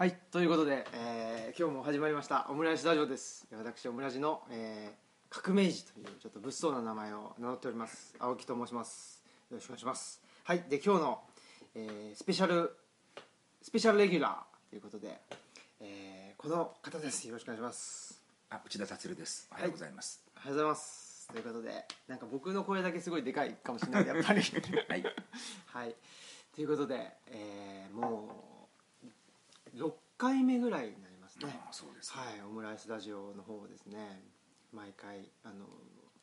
はいということで、えー今日も始まりましたオムライスラジオです。私オムラジの、えー革命児というちょっと物騒な名前を名乗っております。青木と申します。よろしくお願いします。はいで今日の、えースペシャルスペシャルレギュラーということで、えーこの方です。よろしくお願いします。あ内田達郎です。おはようございます。おはようございます。ということでなんか僕の声だけすごいでかいかもしれない。やっぱり。はい。はい。ということで、えーもう6回目ぐらいになりますね。ああそうですはいオムライスラジオの方ですね毎回あの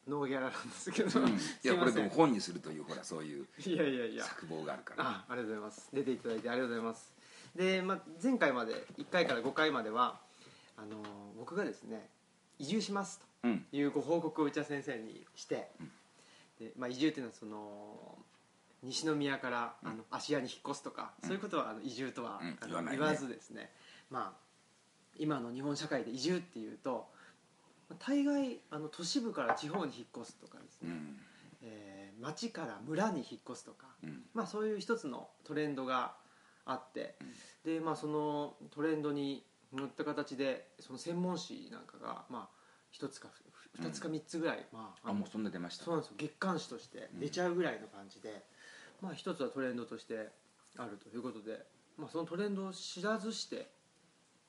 ノーギャラなんですけど、うん。いすやこれでも本にするというほらそういういやいやいや。作望があるから。あありがとうございます。出ていただいてありがとうございます。で、まあ、前回まで1回から5回まではあの僕がですね移住しますうん。というご報告を内田先生にして、でまあ、移住っていうのはその西宮からあの芦屋に引っ越すとか、そういうことはあの移住とは、言わずですね。まあ今の日本社会で移住っていうとまあ大概あの都市部から地方に引っ越すとかですね、うん。えー町から村に引っ越すとか、うん。まあ、そういう一つのトレンドがあって、でまあ、そのトレンドに乗った形でその専門誌なんかが、まあ、一つかふ二つか三つぐらい、まあ、あもうそんな出ました。そうなんですよ。月刊誌として出ちゃうぐらいの感じで、まあ、一つはトレンドとしてあるということで、まあ、そのトレンドを知らずして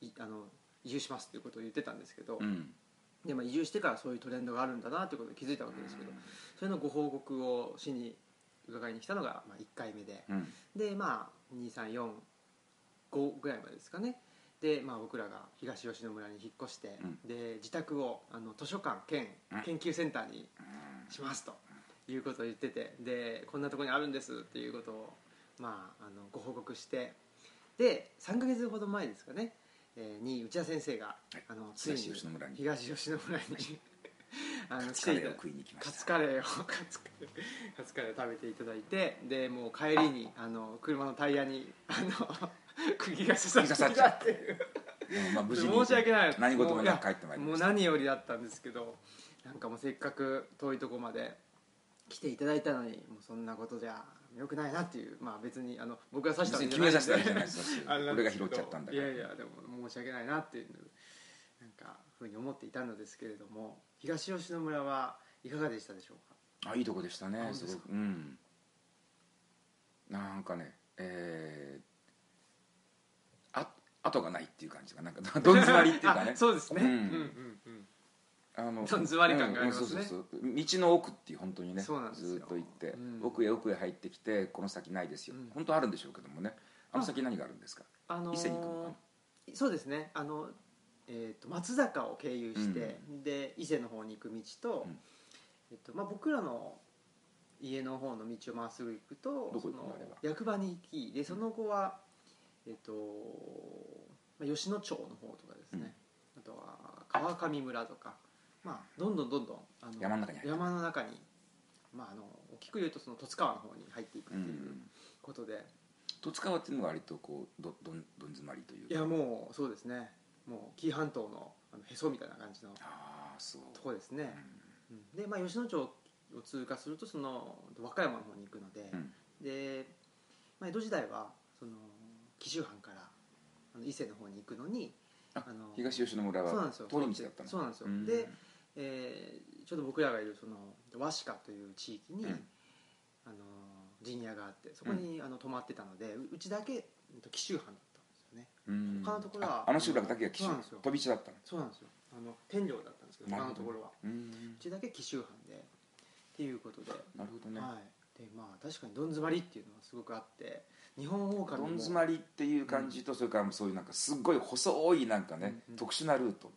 いあの移住しますということを言ってたんですけど、うん。でまあ、移住してからそういうトレンドがあるんだなということに気づいたわけですけど、それのご報告をしに伺いに来たのがまあ1回目で、うん。でまあ2345ぐらいまでですかね。で、まあ、僕らが東吉野村に引っ越して、うん。で自宅をあの図書館兼うん。研究センターにしますということを言っててでこんなところにあるんですっていうことを、まあ、あのご報告してで3か月ほど前ですかね、えーに内田先生が、い。あのついに東吉野村に。東吉野村にあのカツカレーを食いに来ました。カツカレーをカツカレーを食べていただいてでもう帰りにあ。の車のタイヤにあの 釘が刺さってきたっていう。でもまあ無事に。申し訳ない。何事もなく帰ってまいりました。もう何よりだったんですけどなんかもうせっかく遠いとこまで来ていただいたのにもうそんなことじゃよくないなっていう。まあ別にあの僕が刺した別わけに決めさせたわけんでじゃないん 俺がですけど拾っちゃったんだから。いやいやでも申し訳ないなっていうなんかふうに思っていたのですけれども。東吉野村はいかがでしたでしょうか？あいいとこでしたね。すすごく。うん。なんかねえー、あ後がないっていう感じがなんかどん詰まりっていうかね。あそうですね、ううんん、うんうんあのどん詰まり感がありますね。うんうんそうそうそう。道の奥っていう本当にね。そうなんですよ。ずーっと行って、うん。奥へ奥へ入ってきてこの先ないですよ、うん。本当はあるんでしょうけどもね。あの先何があるんですか？あのー伊勢に行くのかそうですね。あの、えー、と松坂を経由して、で伊勢の方に行く道と,、うん。えっとまあ、僕らの家の方の道をまっすぐ行くとどこ行役場に行きでその後は、えっとまあ、吉野町の方とかですね、あとは川上村とか、まあ、どんどんどんどんあの山の中に入る山の中に、まあ、あの大きく言うとその十津川の方に入っていくうんっていうことで。十津川っていうのが割とこうどどんどん詰まりというか。いやもうそうですね。もう紀伊半島のあのへそみたいな感じのああそう。とこですね、うん。で、まあ、吉野町を通過するとその和歌山の方に行くので、うん。で、まあ、江戸時代はその紀州藩からあの伊勢の方に行くのにあの東吉野村はそうなんですよ。通り道だったの。そうなんですよ、うんで、えーちょうど僕らがいるその和鹿という地域に、うん。あの陣屋があってそこに、あの泊まってたのでううちだけ紀州藩だったんですよね。うん。他のところはああの集落だけが紀州飛び地だったの？そうなんですよ。あの天領だったんですけど他のところは。うん。うちだけ紀州藩でっていうことで、なるほどね、はい。でまあ確かにどん詰まりっていうのはすごくあって日本狼もどん詰まりっていう感じと、それからそういうなんかすっごい細いなんかね、うんうん。特殊なルート。うん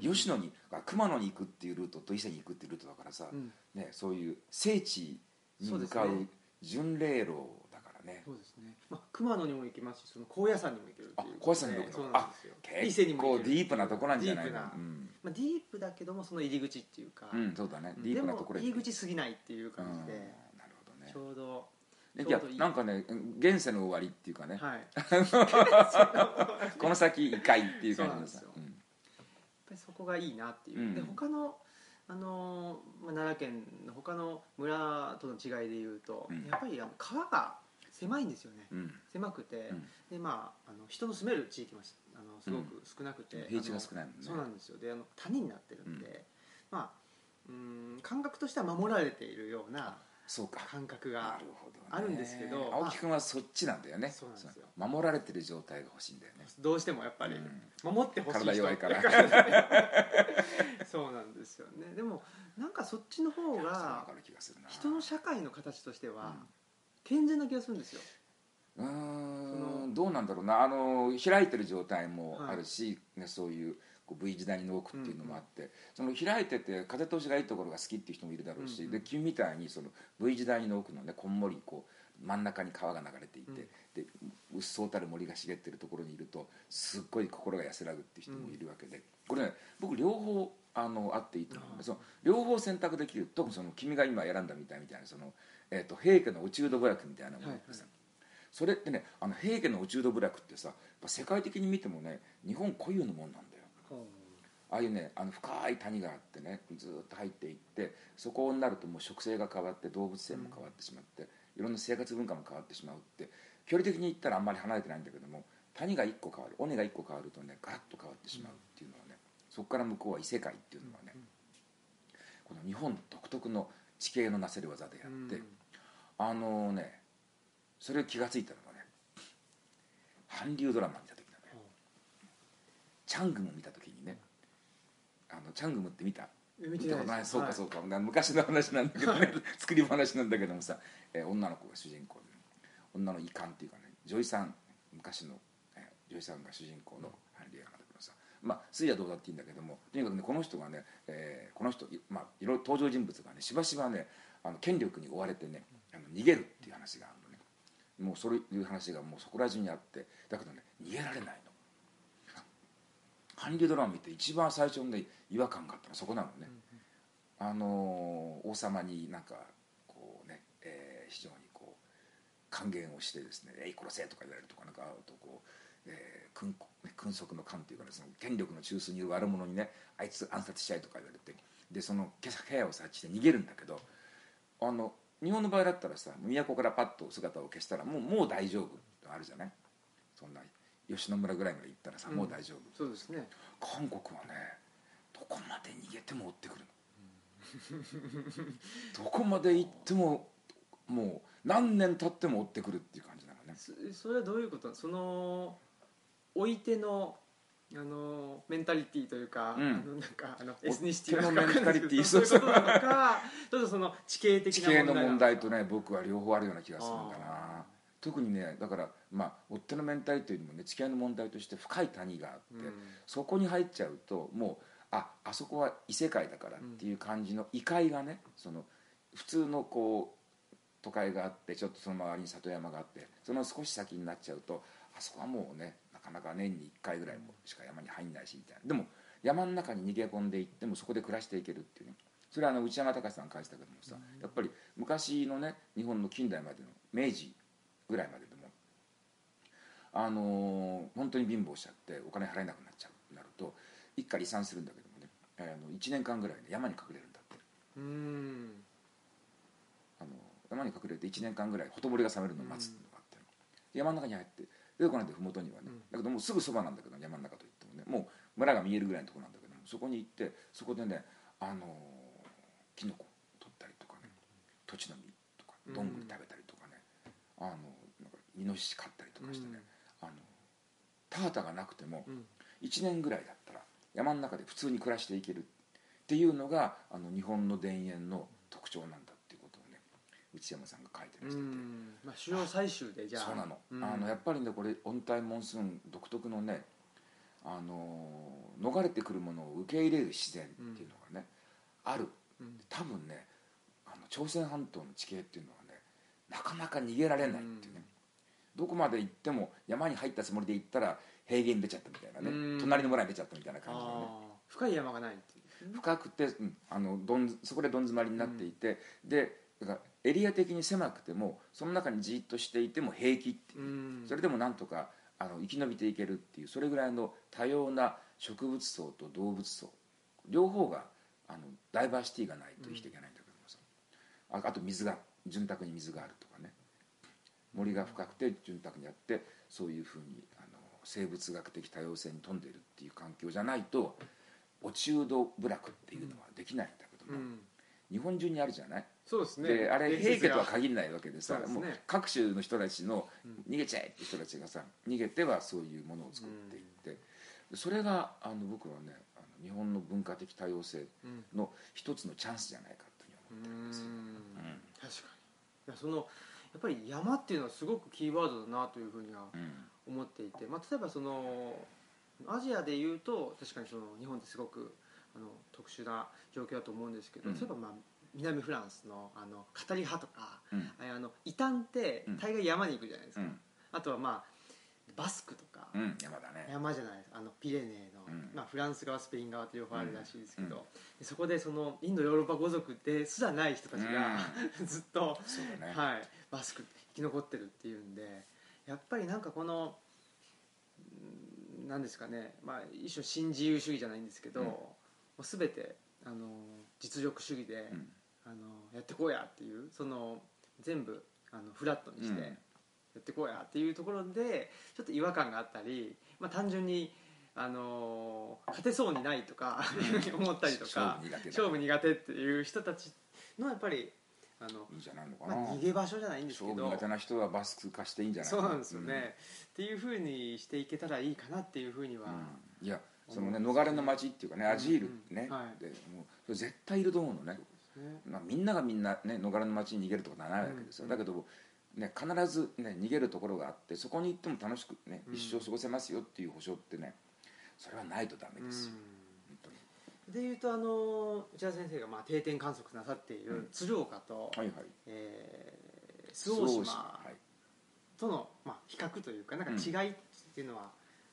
吉野にあ熊野に行くっていうルートと伊勢に行くっていうルートだからさ、うん。ね、そういう聖地に向かそう巡礼路だからね。そうですね、まあ、熊野にも行きますしその高野山にも行けるってあいう。高野山にも行くそうのなんですよ。伊勢に結構も行ける。ディープなとこなんじゃないの？ディープな。うん、まあ、ディープだけどもその入り口っていうか、うん、そうだね。うん。ディープなところへでも入り口すぎないっていう感じで、うんなるほどね。ちょうどでいやなんかね現世の終わりっていうかね、はい。この先異界っていう感じでさそうなんですよやっぱりそこがいいなっていう、うん。で他のあのーまあ、奈良県の他の村との違いでいうと、うん。やっぱりあの川が狭いんですよね、うん。狭くて、うん。でまああの人の住める地域もしあのすごく少なくて、平地が少ないもんね。そうなんですよ。であの谷になってるんで、まあうん感覚としては守られているようなそうか。感覚ながあるんですけど青木君はそっちなんだよね。そうなんですよ。守られてる状態が欲しいんだよね。どうしてもやっぱりうん。守ってほしい人。体弱いから。そうなんですよね。でもなんかそっちの方が人の社会の形としてはうん。健全な気がするんですよ。うん。どうなんだろうな。あの開いてる状態もあるし、ね、そういうこう V 字谷の奥っていうのもあって、その開いてて風通しがいいところが好きっていう人もいるだろうし、で君みたいにその V 字谷の奥のねこんもりこう真ん中に川が流れていて、でうっそうたる森が茂ってるところにいるとすっごい心が安らぐっていう人もいるわけで、これね僕両方あのあっていいと思う。その両方選択できる特にその君が今選んだみたいみたいなその、えー、と平家の落人部落みたいなものってさ、はい。それってねあの平家の落人部落ってさ世界的に見てもね日本固有のもんなんだよああいうねあの深い谷があってねずーっと入っていってそこになるともう植生が変わって動物性も変わってしまって、いろんな生活文化も変わってしまうって距離的に言ったらあんまり離れてないんだけども谷が1個変わる尾根が1個変わるとねガラッと変わってしまうっていうのはねそこから向こうは異世界っていうのはね、この日本独特の地形のなせる技であって、あのねそれを気が付いたのがね韓流ドラマ見た時だね。チャングム見た時あのチャングムって見た？見てないそうかそうか、昔の話なんだけどね。作り話なんだけどもさ、えー女の子が主人公で女の遺憾っていうかね。女優さん昔の、えー女優さんが主人公の韓流映画なんだけどさ。まあ水はどうだっていいんだけどもとにかくねこの人がね、えーこの人い,、まあ、いろいろ登場人物がねしばしばねあの権力に追われてねあの逃げるっていう話があるのね。もうそういう話がもうそこら中にあって。だけどね逃げられない。の韓流ドラマ見て一番最初にね違和感があったのはそこなのね、あのー王様になんかこうね、えー非常にこう還元をしてですね「えい殺せ」とか言われるとかなんかあとこう、えー、君君側の官っていうかねその権力の中枢にいる悪者にねあいつ暗殺しちゃえとか言われてでその部屋を察知して逃げるんだけどあの日本の場合だったらさ都からパッと姿を消したらもうもう大丈夫あるじゃない？そんな吉野村ぐらいまで行ったらさ、うん。もう大丈夫。そうですね。韓国はねどこまで逃げても追ってくるの。どこまで行ってももう何年経っても追ってくるっていう感じなのね。そそれはどういうこと？その置いてのあのメンタリティーというか、うん。あのなんかあのエスニシティのメンタリティ。ーそういうことなのかちょっとその地形的地な問題形の問題とねね僕は両方あるような気がするんだな。あ特にねだからまあ追っ手のメンタリティーよりもね地形の問題として深い谷があって、そこに入っちゃうともうああそこは異世界だからっていう感じの異界がねその普通のこう都会があってちょっとその周りに里山があってその少し先になっちゃうとあそこはもうねなかなか年に1回ぐらいしか山に入んないしみたいな。でも山の中に逃げ込んでいってもそこで暮らしていけるっていうね。それはあの内山隆さん書いてたけどもさやっぱり昔のね日本の近代までの明治ぐらいまででも。あのー本当に貧乏しちゃってお金払えなくなっちゃうなると一家離散するんだけどもね、あの1年間ぐらい、ね、山に隠れるんだって。うん。あの山に隠れて1年間ぐらいほとぼりが冷めるのを待つのがあって、山の中に入って出てこないで麓にはね、うん。だけどもうすぐそばなんだけど山の中といってもねもう村が見えるぐらいのところなんだけどもそこに行ってそこでねあのーキノコ取ったりとかね土地の実とかどんぐり食べたりとか。ね、あのなんかイノシシ飼ったりとかしてね、あの田畑がなくてもうん。1年ぐらいだったら山の中で普通に暮らしていけるっていうのがあの日本の田園の特徴なんだっていうことをね内山さんが書いてうましてて、ん。まあ主要採集でじゃあ。そうなの,、うん。あのやっぱりねこれ温帯モンスーン独特のねあの逃れてくるものを受け入れる自然っていうのがね、あるうん。多分ねあの朝鮮半島の地形っていうのはねなかなか逃げられないっていうね、どこまで行っても山に入ったつもりで行ったら平原に出ちゃったみたいなね、うん。隣の村に出ちゃったみたいな感じでね。深い山がないってい深くて、うんあのどんそこでどん詰まりになっていて、でだからエリア的に狭くてもその中にじっとしていても平気っていう。う、ん。それでもなんとかあの生き延びていけるっていうそれぐらいの多様な植物層と動物層。両方があのダイバーシティがないと生きていけないんだけどもさ、ああと水が潤沢に水があるとかね。森が深くて潤沢にあってそういうふうにあの生物学的多様性に富んでいるっていう環境じゃないと落ち度部落っていうのはできないんだけども、うん。日本中にあるじゃない？そうですね。であれ平家とは限らないわけでさね。もう各種の人たちのうん。逃げちゃえって人たちがさ逃げてはそういうものを作っていって、それがあの僕はねあの日本の文化的多様性うん。の一つのチャンスじゃないかと思ってるんですよ、うん。うん確かに。いやそのやっぱり山っていうのはすごくキーワードだなというふうにはうん。思っていて、まあ、例えばそのアジアでいうと確かにその日本ってすごくあの特殊な状況だと思うんですけど、うん。例えばまあ南フランスのあの語り派とかうん。あの異端ってうん。大概山に行くじゃないですか、うん。あとはまあバスクとか、うん山だね。山じゃないですあのピレネーの、うん。まあ、フランス側スペイン側と両方あるらしいですけど、うん。でそこでそのインドヨーロッパ語族ですらない人たちが、ずっと、ね、はい、バスク生き残ってるっていうんでやっぱりなんかこのうんなんですかね、まあ、一種新自由主義じゃないんですけど、うん。もう全てあの実力主義で、うん。あのやってこうやっていうその全部あのフラットにしてうんやってこうやっていうところでちょっと違和感があったり、まあ、単純にあの勝てそうにないとか思ったりとか勝負苦手だ勝負苦手っていう人たちのやっぱりあの、いいんじゃないのかまな、あ逃げ場所じゃないんですけど勝負苦手な人はバスク化していいんじゃないそうなんですよね、っていうふうにしていけたらいいかなっていうふうには、うん。いやそのね逃れの街っていうかねアジールね、うん。はい。でもうそれ絶対いると思うのね、ね。まあ、みんながみんなね逃れの街に逃げるとかならないわけですよ、うん。だけど、ね、必ず、ね、逃げるところがあってそこに行っても楽しく、ね、うん。一生過ごせますよっていう保証ってねそれはないとダメですよ、うん。でいうとあの内田先生がまあ定点観測なさっている鶴岡と、はいはい。えー周防島はい。との、まあ、比較というかなんか違いっていうのは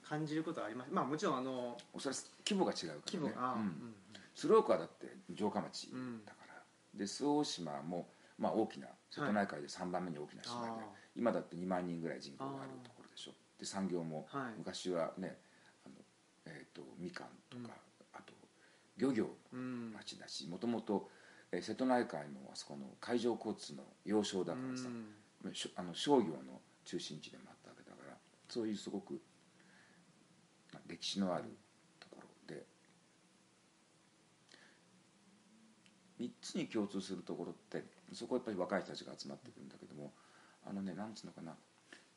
感じることはあります、まあもちろんあのそれは規模が違うからね。規模が、うん。鶴岡はだって城下町うんだから、で周防島も、まあ、大きな瀬戸内海で3番目に大きな島で、あー。今だって2万人ぐらい人口があるところでしょで産業もはい。昔はねあの、えー、とみかんとか、あと漁業うん。の町だしもともとえー瀬戸内海のあそこの海上交通の要衝だからさ、うん。あの商業の中心地でもあったわけだからそういうすごく、まあ、歴史のあるところで3つに共通するところってそこはやっぱり若い人たちが集まってくるんだけどもあのねなんつうのかな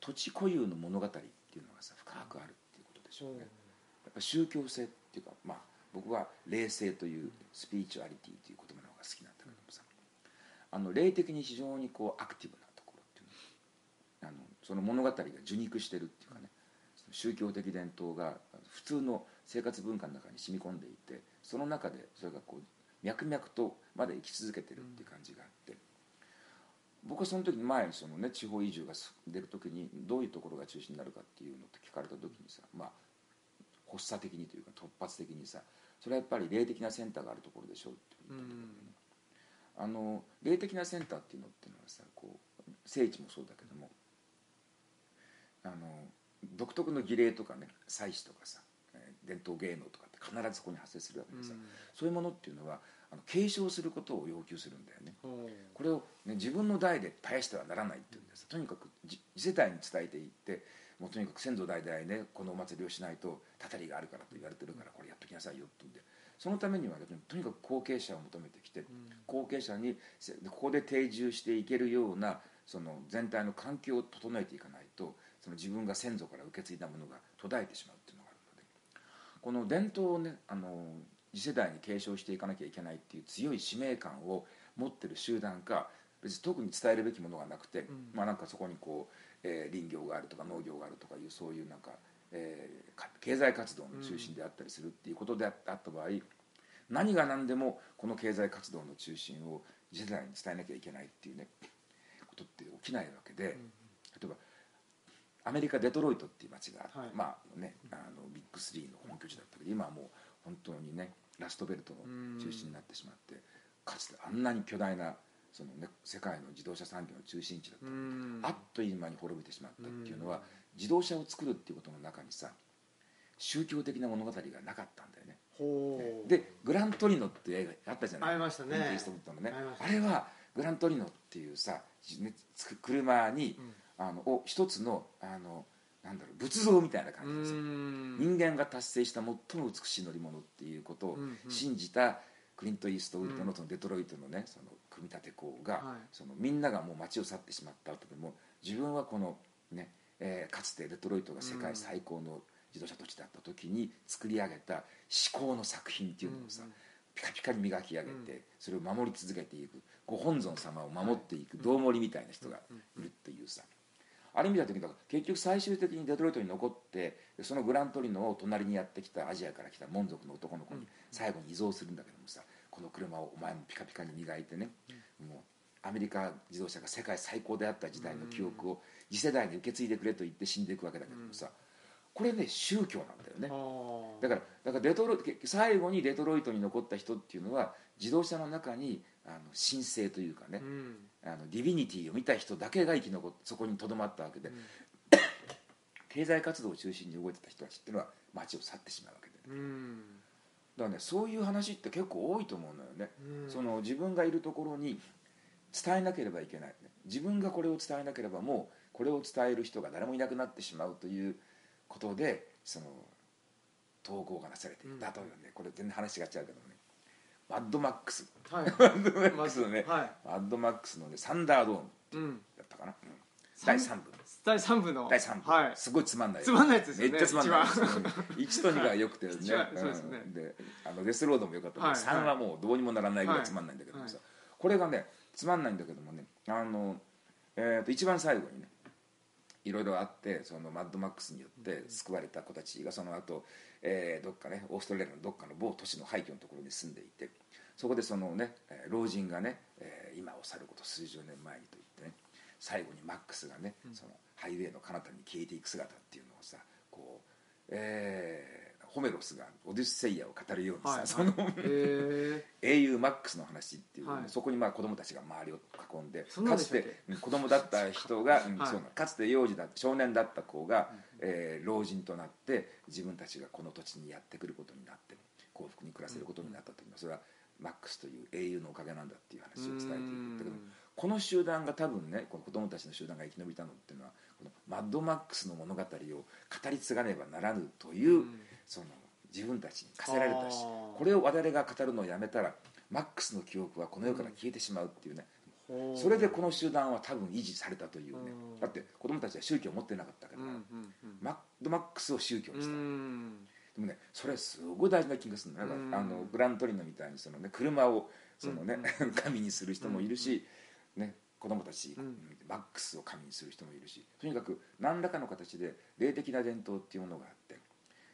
土地固有の物語っていうのがさ深くあるっていうことでしょうね、やっぱ宗教性っていうかまあ僕は霊性というスピリチュアリティという言葉の方が好きなんだけどもさあの霊的に非常にこうアクティブなところっていうのあのその物語が受肉してるっていうかね宗教的伝統が普通の生活文化の中に染み込んでいてその中でそれがこう脈々とまだ生き続けてるっていう感じがあって、僕はその時前そのね地方移住が出る時にどういうところが中心になるかっていうのって聞かれた時にさまあ発作的にというか突発的にさそれはやっぱり霊的なセンターがあるところでしょうって言ったけどね、あの霊的なセンターっていうのっていうのはさこう聖地もそうだけどもあの独特の儀礼とかね祭祀とかさえー伝統芸能とかって必ずそこに発生するわけでさ、そういうものっていうのはあの継承することを要求するんだよね。うん。これを、ね、自分の代で絶やしてはならないっていうんです。とにかくじ次世代に伝えていってもうとにかく先祖代々ねこのお祭りをしないとたたりがあるからと言われてるからこれやっときなさいよって言うんで。そのためには、ね、とにかく後継者を求めてきて、後継者にせここで定住していけるようなその全体の環境を整えていかないとその自分が先祖から受け継いだものが途絶えてしまうっていうのがあるので。この伝統をねあの次世代に継承していかなきゃいけないっていう強い使命感を持ってる集団か別に特に伝えるべきものがなくて、ん。まあなんかそこにこう、えー林業があるとか農業があるとかいうそういうなんか、えーか経済活動の中心であったりするっていうことであった場合、何が何でもこの経済活動の中心を次世代に伝えなきゃいけないっていうねことって起きないわけで、例えばアメリカ・デトロイトっていう街があって、はい。まあねあのビッグスリーの本拠地だったけど今はもう本当にねラストベルトの中心になってしまってかつてあんなに巨大なその、ね、世界の自動車産業の中心地だった、うん。あっという間に滅びてしまったっていうのは、自動車を作るっていうことの中にさ宗教的な物語がなかったんだよね。で「グラントリノ」っていう映画あったじゃない？ありましたね。ストウッドのね。あれはグラントリノっていうさ、車に、あのを一つのあのなんだろう仏像みたいなう感じですよ。ん。人間が達成した最も美しい乗り物っていうことを信じたクリント・イーストウッドうんのそのデトロイトのねその組み立て工が、はい。そのみんながもう街を去ってしまった後でも自分はこのね、えーかつてデトロイトが世界最高の自動車土地だった時に作り上げた至高の作品っていうのをさ、ピカピカに磨き上げて、うん。それを守り続けていくご本尊様を守っていく道盛りみたいな人がいるっていうさ、あれ見た時だから結局最終的にデトロイトに残ってそのグラントリノを隣にやってきたアジアから来た門族の男の子に最後に遺贈するんだけどもさこの車をお前もピカピカに磨いてね、もうアメリカ自動車が世界最高であった時代の記憶を次世代に受け継いでくれと言って死んでいくわけだけどもさこれね宗教なんだよね。あだからだからデトロ最後にデトロイトに残った人っていうのは自動車の中にあの神聖というかね、うん。あのディビニティを見た人だけが生き残ってそこにとどまったわけで、経済活動を中心に動いてた人たちっていうのは街を去ってしまうわけで、うん。だからねそういう話って結構多いと思うのよね、うん。その自分がいるところに伝えなければいけない、ね、自分がこれを伝えなければもうこれを伝える人が誰もいなくなってしまうということでその統合がなされていたというね、これ全然話が違うけどねマッドマックスはい。マッドマックスのね、はい。マッドマックスのねサンダードームうん。だったかな、うん。三第3部第三部の。第3部、はい。すごいつまんない。つまんないやつですよねめっちゃつまんない。一番。うん1と2が良くてね。そうですね。ん。であのデスロードも良かった。けど、はい。3はもうどうにもならないぐらいつまんないんだけどもさ、はこれがねつまんないんだけどもねあの、えーと一番最後にねいろいろあってそのマッドマックスによって救われた子たちがその後、えーどっかねオーストラリアのどっかの某都市の廃墟のところに住んでいてそこでそのねえー老人がね、えー今を去ること数十年前にと言ってね最後にマックスがね、そのハイウェイの彼方に消えていく姿っていうのをさこう、えーホメロスがオデュッセイアを語るようにさ、はい。そのへ英雄マックスの話っていう、はい。そこにまあ子供たちが周りを囲んでかつて子供だった人が、うんはい。そうかつて幼児だ少年だった子が、えー老人となって自分たちがこの土地にやってくることになって幸福に暮らせることになったというのはそれはマックスという英雄のおかげなんだっていう話を伝えていくんだけどうん。この集団が多分ねこの子供たちの集団が生き延びたのっていうのはこのマッドマックスの物語を語り継がねばならぬという、うん。その自分たちに課せられたしこれを我々が語るのをやめたらマックスの記憶はこの世から消えてしまうっていうね、それでこの集団は多分維持されたというね。うん。だって子供たちは宗教を持ってなかったから、うんうんマッドマックスを宗教うんうにした、ん。でもねそれすごい大事な気がするんかうん。あのグラントリノみたいにその、ね、車をその、ね神にする人もいるし、ね、子供たち、うん。マックスを神にする人もいるしとにかく何らかの形で霊的な伝統っていうものがあって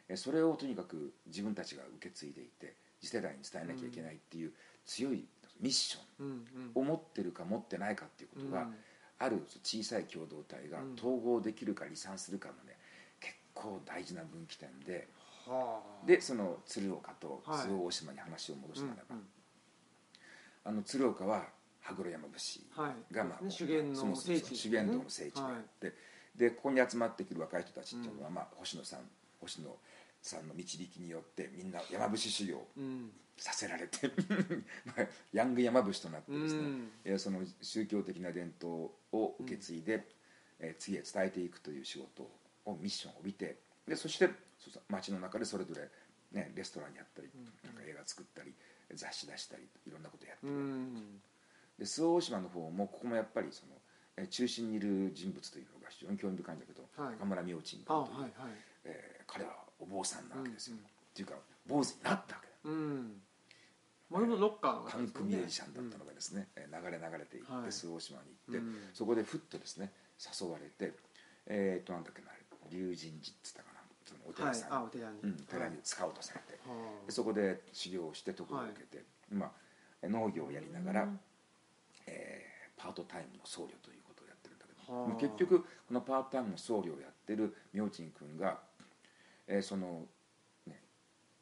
えそれをとにかく自分たちが受け継いでいて次世代に伝えなきゃいけないっていう強いミッションを持ってるか持ってないかっていうことが、うん。ある小さい共同体がうん。統合できるか離散するかのね結構大事な分岐点ではあ。でその鶴岡とはい。周防大島に話を戻すならば、うん。あの鶴岡は羽黒山伏はい。が、まあそもそも修験道の聖地であって、でここに集まってくる若い人たちっていうのは、まあ、星野さん星野さんの導きによってみんな山伏修行うんさせられて まあヤング山伏となってですね、うその宗教的な伝統を受け継いで、えー次へ伝えていくという仕事をミッションを帯びてでそして街の中でそれぞれ、ね、レストランやったり、なんか映画作ったり雑誌出したりいろんなことやってうる、ん。で周防大島の方もここもやっぱりその、えー中心にいる人物というのが非常に興味深いんだけど、はい。中村明珍あ君という、はいはい。えー彼はお坊さんなわけですよ、うんうん。っていうか坊主になったわけだ。うんもともとロッカーのパンクミュージシャンだったのがですね、えー流れ流れていって、はい。周防大島に行って、うん。そこでふっとですね誘われてえっ、となんだっけな龍神寺っつったかなそのおはい寺さん、あお寺に。うん、寺に使おうとされて、はでそこで修行をして徳を受けて、まあ、農業をやりながら、うん。えーパートタイムの僧侶ということをやってるんだけど、結局このパートタイムの僧侶をやってる明珍君が、えーそのね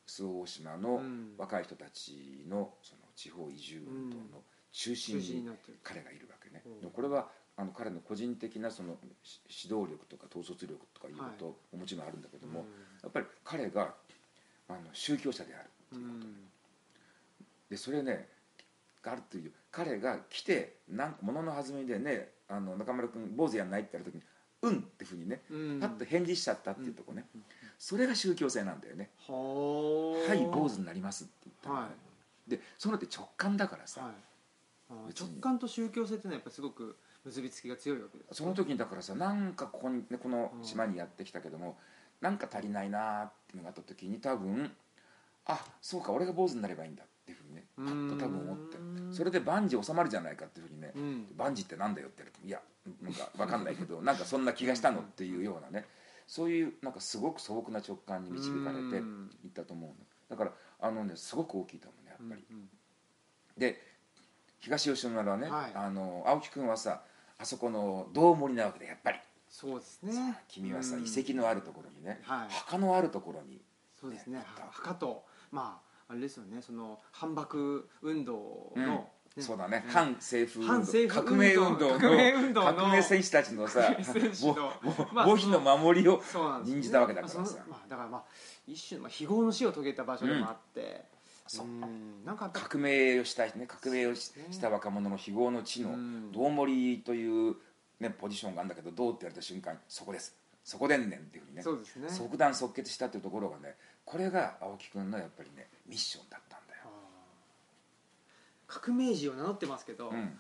周防大島のうん。若い人たちのその地方移住運動の中心に彼がいるわけね、これはあの彼の個人的なそのし指導力とか統率力とかいうことももちろんあるんだけども、やっぱり彼があの宗教者であるっていうこと、でそれねがあるという彼が来てなんか物の弾みでねあの中村君坊主やんないって言われた時に「うん」ってふうにねうん。パッと返事しちゃったっていうとこね、それが宗教性なんだよね「ははい坊主になります」って言ったの。はでそのって直感だからさ、い。はい直感と宗教性ってのはやっぱりすごく結びつきが強いわけですその時にだからさなんかここに、ね、この島にやってきたけども、なんか足りないなっていうのがあった時に多分あそうか俺が坊主になればいいんだっていうふうにねパッと多分思ってうんそれで万事収まるじゃないかっていうふうにね、うん。万事ってなんだよって言われてもいやなんか分かんないけど なんかそんな気がしたのっていうようなねそういうなんかすごく素朴な直感に導かれていうん。ったと思うの。だからあのねすごく大きいと思うねやっぱり、うんうん。で東吉野村はね、はい。あの青木君はさあそこの道盛りなわけでやっぱり。そうですね。君はさ、うん。遺跡のあるところにね、はい。墓のあるところにそうですね。墓とまああれですよねその反幕運動の、ね。そうだね、うん。反政府革命運動の革命戦士たちのさ墓碑の。守りを任じたわけだからさ。まあだからまあ一種の、まあ、非業の死を遂げた場所でもあって、そう。うん。なんか革命をしたいね。革命をした若者の非業の地のうん。道盛という、ね、ポジションがあるんだけどどうって言われた瞬間にそこです。そこでんねんっていうふうにね。そうですね。即断即決したっていうところがねこれが青木君のやっぱりねミッションだったんだよ、革命児を名乗ってますけど、うん、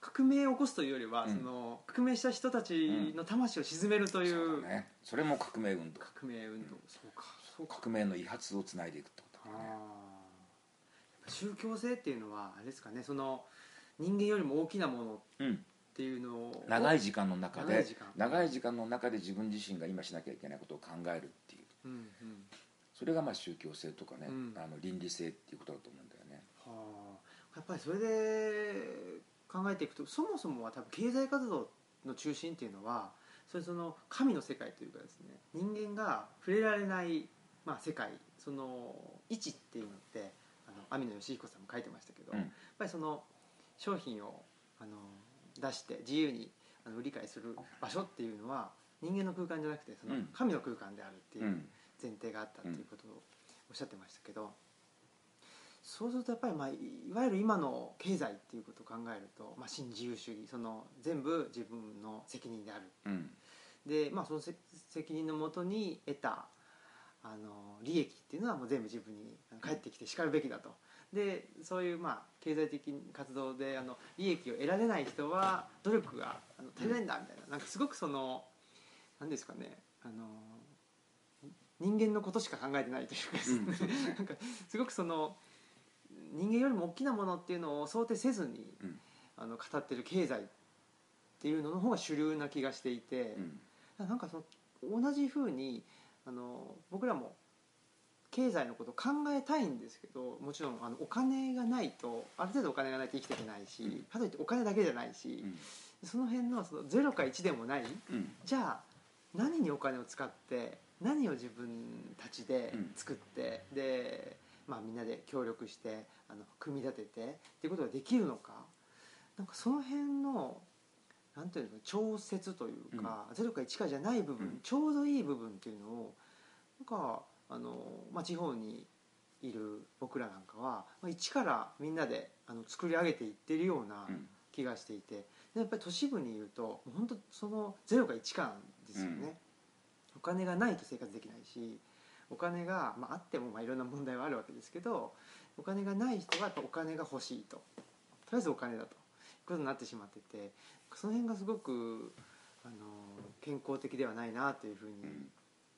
革命を起こすというよりは、うん。その革命した人たちの魂を鎮めるといそううだね。それも革命運動。革命運動、そうか。そうか。革命の遺髪をつないでいくってことだね。宗教性っていうのはあれですかね。その人間よりも大きなものっうん。ていうのを。長い時間の中で。長い時間。長い時間の中で自分自身が今しなきゃいけないことを考えるっていう。うんうんそれがまあ宗教性とかね、うん。あの倫理性っていうことだと思うんだよね。はあ。やっぱりそれで考えていくとそもそもは多分経済活動の中心っていうのはそれその神の世界というかですね人間が触れられない、まあ、世界その位置っていうのってあの網野義彦さんも書いてましたけど、うん。やっぱりその商品をあの出して自由にあの理解する場所っていうのは人間の空間じゃなくてそのうん。神の空間であるっていううん前提があったっていうことをおっしゃってましたけど、そうするとやっぱり、まあ、いいわゆる今の経済っていうことを考えると、まあ、新自由主義その全部自分の責任である。うん。で、まあ、そのせ責任のもとに得たあの利益っていうのはもう全部自分に返ってきてしかるべきだと。でそういうまあ経済的活動であの利益を得られない人は努力があの足りないんだみたいな。なんかすごくその何ですかねあの人間のことしか考えてないというかなんかすごくその人間よりも大きなものっていうのを想定せずに、うん。あの語ってる経済っていうのの方が主流な気がしていて。うん。なんかその同じふうにあの僕らも経済のことを考えたいんですけどもちろんあのお金がないとある程度お金がないと生きていけないし、うん。かといってお金だけじゃないし、その辺のその0か1でもない。うん。じゃあ何にお金を使って何を自分たちでうん。作って、で、まあ、みんなで協力してあの組み立ててっていうことができるのか。なんかその辺のなんていうの調節というか、0か1かじゃない部分、うん。ちょうどいい部分っていうのをなんかあの、まあ、地方にいる僕らなんかは、まあ、一からみんなであの作り上げていってるようなうん。気がしていて。でやっぱり都市部にいると本当その0か1かなんですよね、うんお金がないと生活できないしお金が、まあ、あってもまあいろんな問題はあるわけですけどお金がない人はやっぱお金が欲しいと。とりあえずお金だということになってしまっててその辺がすごくあの健康的ではないなというふうに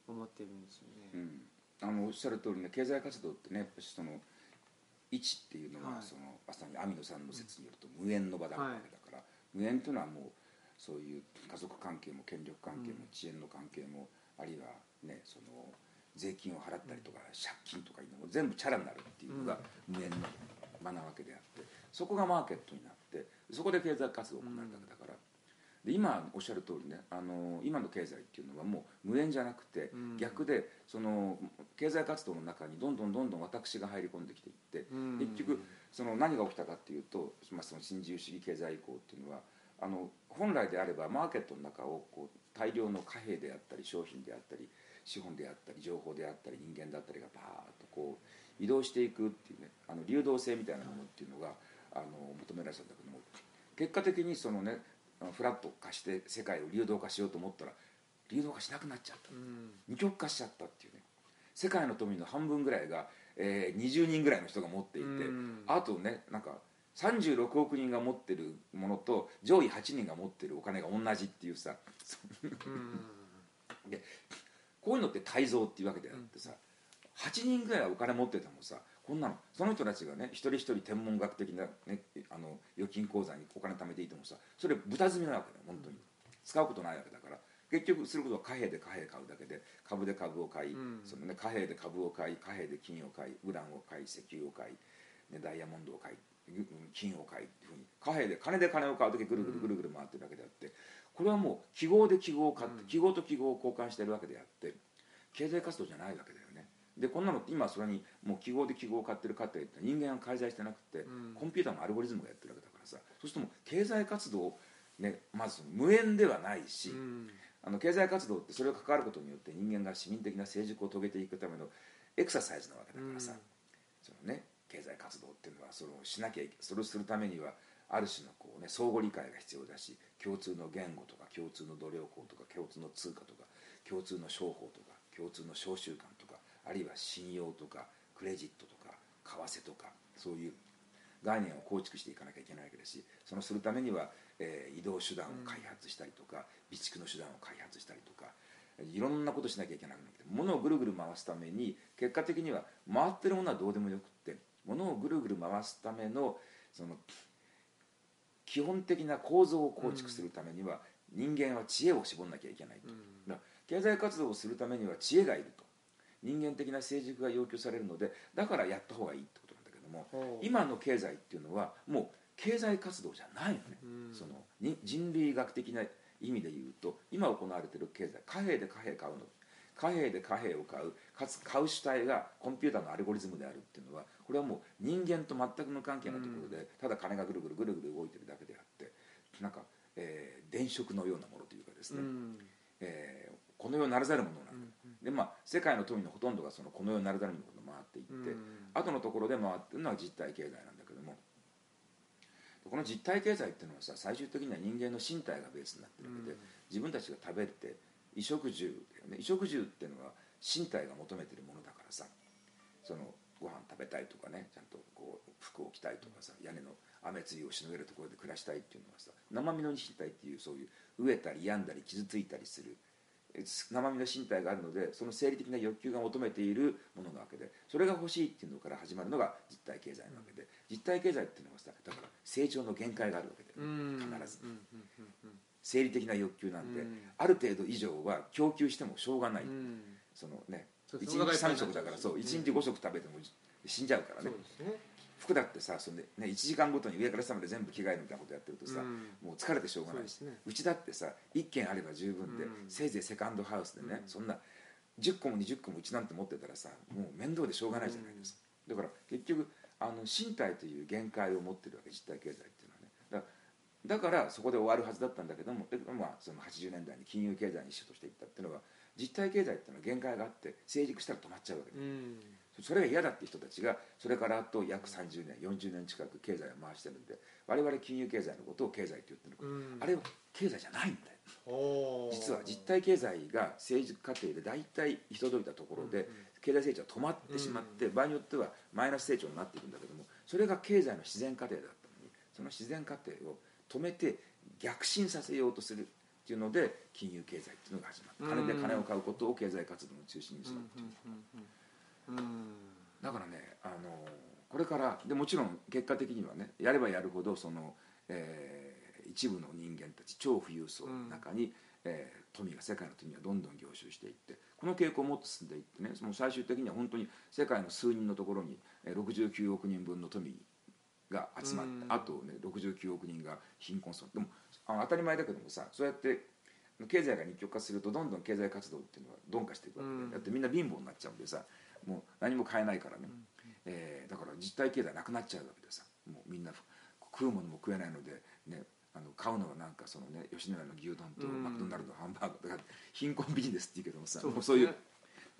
思っているんですよね。うん。あのおっしゃる通りね経済活動ってねやっぱりその位置っていうのは、はいそのまさに網野さんの説によると無縁の場だわけだから、無縁というのはもうそういう家族関係も権力関係もうん遅延の関係も、あるいはねその税金を払ったりとか、借金とかいうのも全部チャラになるっていうのが無縁の場なわけであってそこがマーケットになってそこで経済活動を行うわけだから、で今おっしゃる通りねあの今の経済っていうのはもう無縁じゃなくて、うん。逆でその経済活動の中にどんどんどんどん私が入り込んできていって、うん。結局その何が起きたかっていうと、まあ、その新自由主義経済移行っていうのはあの本来であればマーケットの中をこう大量の貨幣であったり商品であったり資本であったり情報であったり人間だったりがバーッとこう移動していくっていうねあの流動性みたいなものっていうのがあの求められてたんだけども結果的にそのねフラット化して世界を流動化しようと思ったら流動化しなくなっちゃった、うん。二極化しちゃったっていうね。世界の富の半分ぐらいが、えー20人ぐらいの人が持っていて、うん。あとねなんか36億人が持ってるものと上位8人が持ってるお金が同じっていうさうん。でこういうのって泰造っていうわけであってさ、8人ぐらいはお金持っててもさこんなのその人たちがね一人一人天文学的な、ね、あの預金口座にお金貯めていてもさそれ豚積みなわけだよ本当に、使うことないわけだから。結局することは貨幣で貨幣買うだけで株で株を買い、うん。そのね、貨幣で株を買い貨幣で金を買いウランを買い石油を買い、ね、ダイヤモンドを買い。うん金を買いっていうふうに貨幣で金で金を買う時ぐるぐるぐるぐる回ってるだけであってこれはもう記号で記号を買って、うん。記号と記号を交換してるわけであって経済活動じゃないわけだよね。でこんなのって今それにもう記号で記号を買ってる過程って人間は介在してなくて、うん。コンピューターのアルゴリズムがやってるわけだからさ。そうするともう経済活動ねまず無縁ではないし、うん。あの経済活動ってそれが関わることによって人間が市民的な成熟を遂げていくためのエクササイズなわけだからさ、うん。そのね、経済活動っていうのはそれをしなきゃいけそれをするためにはある種のこう、ね、相互理解が必要だし共通の言語とか共通の度量法とか共通の通貨とか共通の商法とか共通の商習慣とかあるいは信用とかクレジットとか為替とかそういう概念を構築していかなきゃいけないわけだしそのするためには、えー移動手段を開発したりとか、備蓄の手段を開発したりとかいろんなことしなきゃいけなくなって物をぐるぐる回すために結果的には回ってるものはどうでもよくって物をぐるぐる回すためのその基本的な構造を構築するためには、人間は知恵を絞んなきゃいけないと、うん。だから経済活動をするためには知恵がいると。人間的な成熟が要求されるのでだからやった方がいいってことなんだけども今の経済っていうのはもう経済活動じゃないのね、うん。そのに人類学的な意味で言うと今行われている経済貨幣で貨幣買うの貨幣で貨幣を買うかつ買う主体がコンピューターのアルゴリズムであるっていうのはこれはもう人間と全く無関係なところで、ただ金がぐるぐるぐるぐる動いてるだけであってなんか、えー電飾のようなものというかですね、うん。えーこの世ならざるものなんだ、うんでまあ世界の富のほとんどがそのこの世ならざるものが回っていって、うん。後のところで回ってるのは実体経済なんだけどもこの実体経済っていうのはさ最終的には人間の身体がベースになってるわけで、うん。自分たちが食べて衣食住だよね。衣食住っていうのは身体が求めてるものだからさ。そのご飯食べたいとかねちゃんとこう服を着たいとかさ屋根の雨露をしのげるところで暮らしたいっていうのはさ生身の身体っていうそういう飢えたり病んだり傷ついたりするえ生身の身体があるのでその生理的な欲求が求めているものなわけでそれが欲しいっていうのから始まるのが実体経済なわけで実体経済っていうのはさだから成長の限界があるわけで、うん。必ず生理的な欲求なんで、うん。ある程度以上は供給してもしょうがない、うん。うんそのねそう1日その中いっぱい3食だからそううん。1日5食食べても死んじゃうからね。ね。服だってさそんで、ね、1時間ごとに上から下まで全部着替えるみたいなことやってるとさ、うん。もう疲れてしょうがない。しそうね。うちだってさ1軒あれば十分で、うん。せいぜいセカンドハウスでね、うん。そんな10個も20個もうちなんて持ってたらさもう面倒でしょうがないじゃないですか、だから結局あの身体という限界を持ってるわけ実体経済ってだだからそこで終わるはずだったんだけどもで、まあ、その80年代に金融経済にシフトしていったっていうのは実体経済っていうのは限界があって成熟したら止まっちゃうわけで、うん。それが嫌だっていう人たちがそれからあと約30年40年近く経済を回してるんで我々金融経済のことを経済って言ってるの、うん。あれは経済じゃないんだよ実は実体経済が成熟過程で大体行き届いたところで、うん経済成長は止まってしまって、場合によってはマイナス成長になっていくんだけどもそれが経済の自然過程だったのにその自然過程を止めて逆進させようとするっていうので金融経済っていうのが始まった。金で金を買うことを経済活動の中心にしたっていう、うん。うん。うん。だからねあのこれからでもちろん結果的にはねやればやるほどその、えー一部の人間たち超富裕層の中に、えー富が世界の富がどんどん凝集していってこの傾向をもっと進んでいってねその最終的には本当に世界の数人のところにえー69億人分の富が集まって、うん。あとね69億人が貧困層。でもあの当たり前だけどもさそうやって経済が二極化するとどんどん経済活動っていうのは鈍化していくわけで、うん。だってみんな貧乏になっちゃうんでさもう何も買えないからね、えーだから実体経済なくなっちゃうわけでさもうみんな食うものも食えないので、ね、あの買うのはなんかそのね吉野家の牛丼とうん。マクドナルドのハンバーガーとか貧困ビジネスっていうけどもさね。もうそういう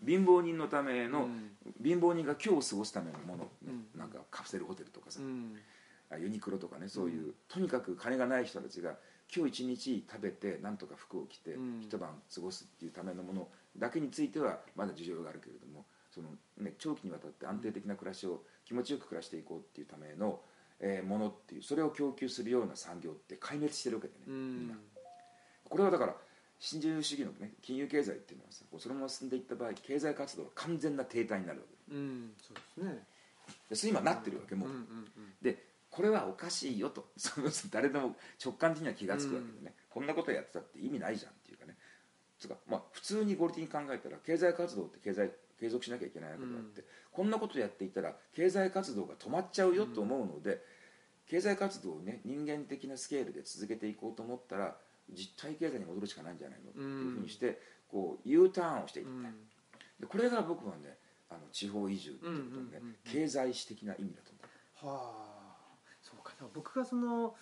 貧乏人のための、うん。貧乏人が今日を過ごすためのもの、ね。うん。なんかカプセルホテルとかさ、うん。あユニクロとかねそういう、とにかく金がない人たちが今日一日食べてなんとか服を着てうん。一晩過ごすっていうためのものだけについてはまだ事情があるけれどもその、ね、長期にわたって安定的な暮らしを気持ちよく暮らしていこうっていうための、えーものっていうそれを供給するような産業って壊滅してるわけでね、うみんんな。これはだから新自由主義の、ね、金融経済っていうのはさそのまま進んでいった場合経済活動は完全な停滞になるわけ。うんそうですね。で今なってるわけもう、うんうんでこれはおかしいよと。その誰でも直感的には気が付くわけでね、こんなことやってたって意味ないじゃんっていうかね。つうか、まあ、普通に合理的に考えたら経済活動って経済継続しなきゃいけないわけであって、こんなことやっていたら経済活動が止まっちゃうよと思うので、経済活動をね人間的なスケールで続けていこうと思ったら実体経済に戻るしかないんじゃないの？っていうふうにして、こう U ターンをしていった、うん。でこれが僕はねあの地方移住っていうことのね、経済史的な意味だと思う。はあ。そうか。僕がその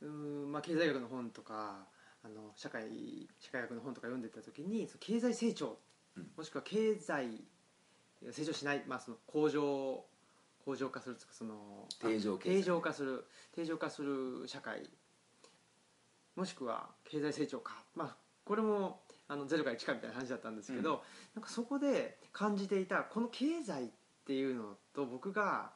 うーん、まあ、経済学の本とかあの社会社会学の本とか読んでた時にその経済成長、うん。もしくは経済成長しない、まあ、その向上向上化するとかその定常定常化する定常化する社会もしくは経済成長か、まあ、これもあのゼロから1かみたいな話だったんですけど、うん。なんかそこで感じていたこの経済っていうのと僕が、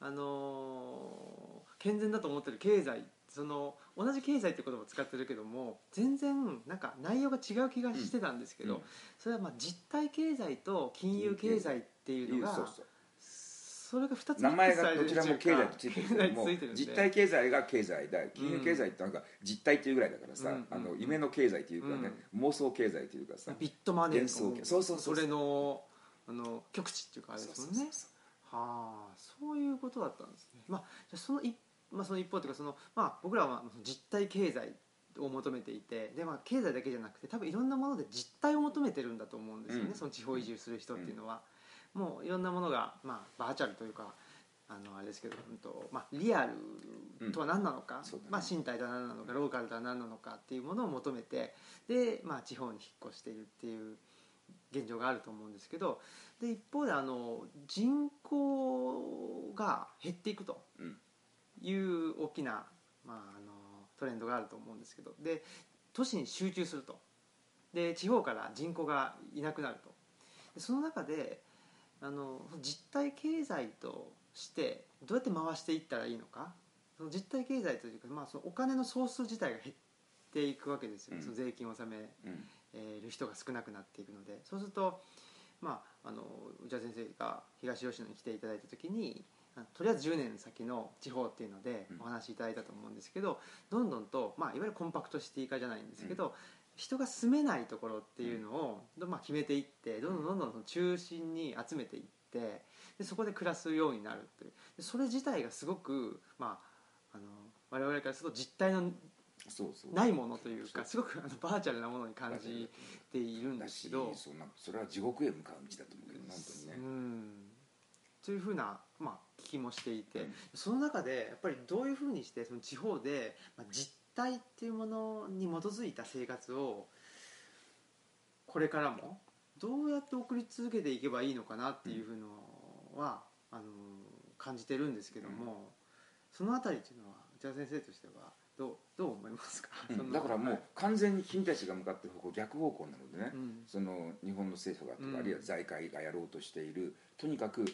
あのー健全だと思ってる経済その同じ経済って言葉を使ってるけども全然なんか内容が違う気がしてたんですけど、うん。それはまあ実体経済と金融経済っていうのがそうそうそれが2つ名前がどちらも経済とついてるけど も実体経済が経済だ金融経済ってなんか実体っていうぐらいだからさ、うんあの夢の経済っていうかね、妄想経済っていうかさビットマネー幻想そうそうそうれのあの極致っていうかあれですもんね。そうそうはあそういうことだったんですね。まあじゃあその一,、まあ、その一方というかその、まあ、僕らは実体経済を求めていてで、まあ、経済だけじゃなくて多分いろんなもので実体を求めてるんだと思うんですよね、うん。その地方移住する人っていうのは、もういろんなものが、まあ、バーチャルというかあのあれですけど、うんとまあ、リアルとは何なのか、そうだね。まあ、身体とは何なのかローカルとは何なのかっていうものを求めてで、まあ、地方に引っ越しているっていう現状があると思うんですけどで一方であの人口が減っていくとうん。いう大きな、まあ、あのトレンドがあると思うんですけどで都市に集中すると。で地方から人口がいなくなると。でその中であの実体経済としてどうやって回していったらいいのか？その実体経済というか、まあ、そのお金の総数自体が減っていくわけですよ、うん。その税金を納める人が少なくなっていくので。そうすると、まあ、あの内田先生が東吉野に来ていただいた時にあとりあえず10年先の地方っていうのでうんお話しいただいたと思うんですけど、どんどんと、まあ、いわゆるコンパクトシティ化じゃないんですけど、人が住めないところっていうのを、どまあ、決めていってどんどんどんどんその中心に集めていってでそこで暮らすようになるという。でそれ自体がすごく、まあ、あの我々からすると実体のないものというかすごくあのバーチャルなものに感じているんですけど。そそれは地獄へ向かう道だと思うけどね本当にね、うん。というふうな、まあ、聞きもしていて、うん。その中でやっぱりどういうふうにしてその地方で、まあ、実態っていうものに基づいた生活をこれからもどうやって送り続けていけばいいのかなっていうふうのは、あの感じてるんですけども、そのあたりっていうのは内田先生としてはどうどう思いますか、うん。だからもう完全に君たちが向かってる方向逆方向なのでね、うん。その日本の政府がとか、うん。あるいは財界がやろうとしているとにかく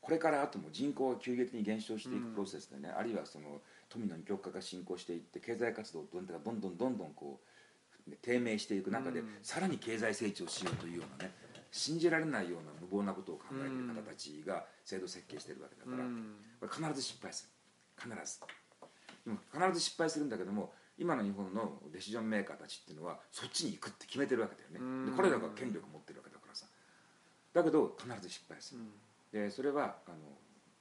これからあとも人口が急激に減少していくプロセスでね、あるいはその富の二極化が進行していって経済活動どんどんどんどんどんどんこう低迷していく中で、うん。さらに経済成長しようというようなね信じられないような無謀なことを考えている方たちが制度設計しているわけだから、うんこれ必ず失敗する。必ず。必ず失敗するんだけども今の日本のデシジョンメーカーたちっていうのはそっちに行くって決めてるわけだようん。ねでこれらが権力を持ってるわけだからさ。だけど必ず失敗する、うん。でそれはあの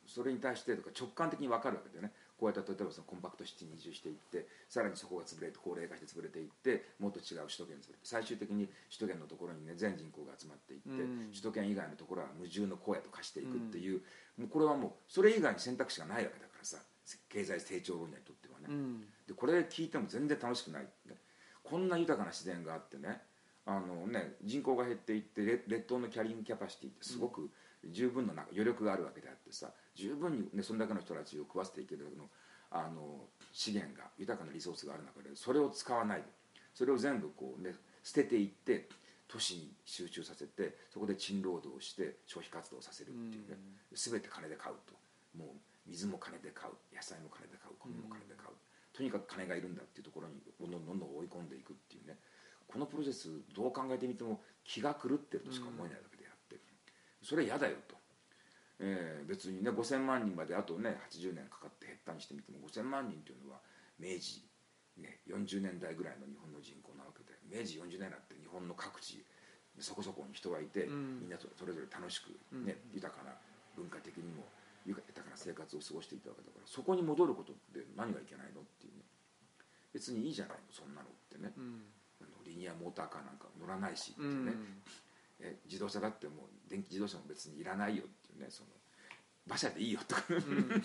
それに対してとか直感的に分かるわけだよねこうやって例えばそのコンパクトシティに移住していってさらにそこが潰れて高齢化して潰れていってもっと違う首都圏に潰れて最終的に首都圏のところにね全人口が集まっていって、うん。首都圏以外のところは無住の荒野と化していくっていう,、もうこれはもうそれ以外に選択肢がないわけだからさ経済成長分野にとってはね、うん。でこれ聞いても全然楽しくない、ね、こんな豊かな自然があってねあのね人口が減っていってレ列島のキャリングキャパシティってすごく十分ななんか余力があるわけであってさ十分に、ね、そんだけの人たちを食わせていけるのあの資源が豊かなリソースがある中でそれを使わない。でそれを全部こう、ね、捨てていって都市に集中させてそこで賃労働をして消費活動をさせるっていうね、全て金で買うともう水も金で買う野菜も金で買う米も金で買う、とにかく金がいるんだっていうところにどんどんどんどん追い込んでいくっていうね。このプロセスどう考えてみても気が狂ってるとしか思えないだけであって、それは嫌だよと、えー別にね5000万人まであとね80年かかって減ったにしてみても5000万人というのは明治、ね、40年代ぐらいの日本の人口なわけで明治40年代って日本の各地そこそこに人がいて、うん。みんなそそれぞれ楽しく、ね豊かな文化的にも豊かな生活を過ごしていたわけだからそこに戻ることって何がいけないのっていうね。別にいいじゃないのそんなのってね、うん。あのリニアモーターカーなんか乗らないしってうん。ね、え自動車だってもう電気自動車も別にいらないよっていうねその馬車でいいよとか、うん。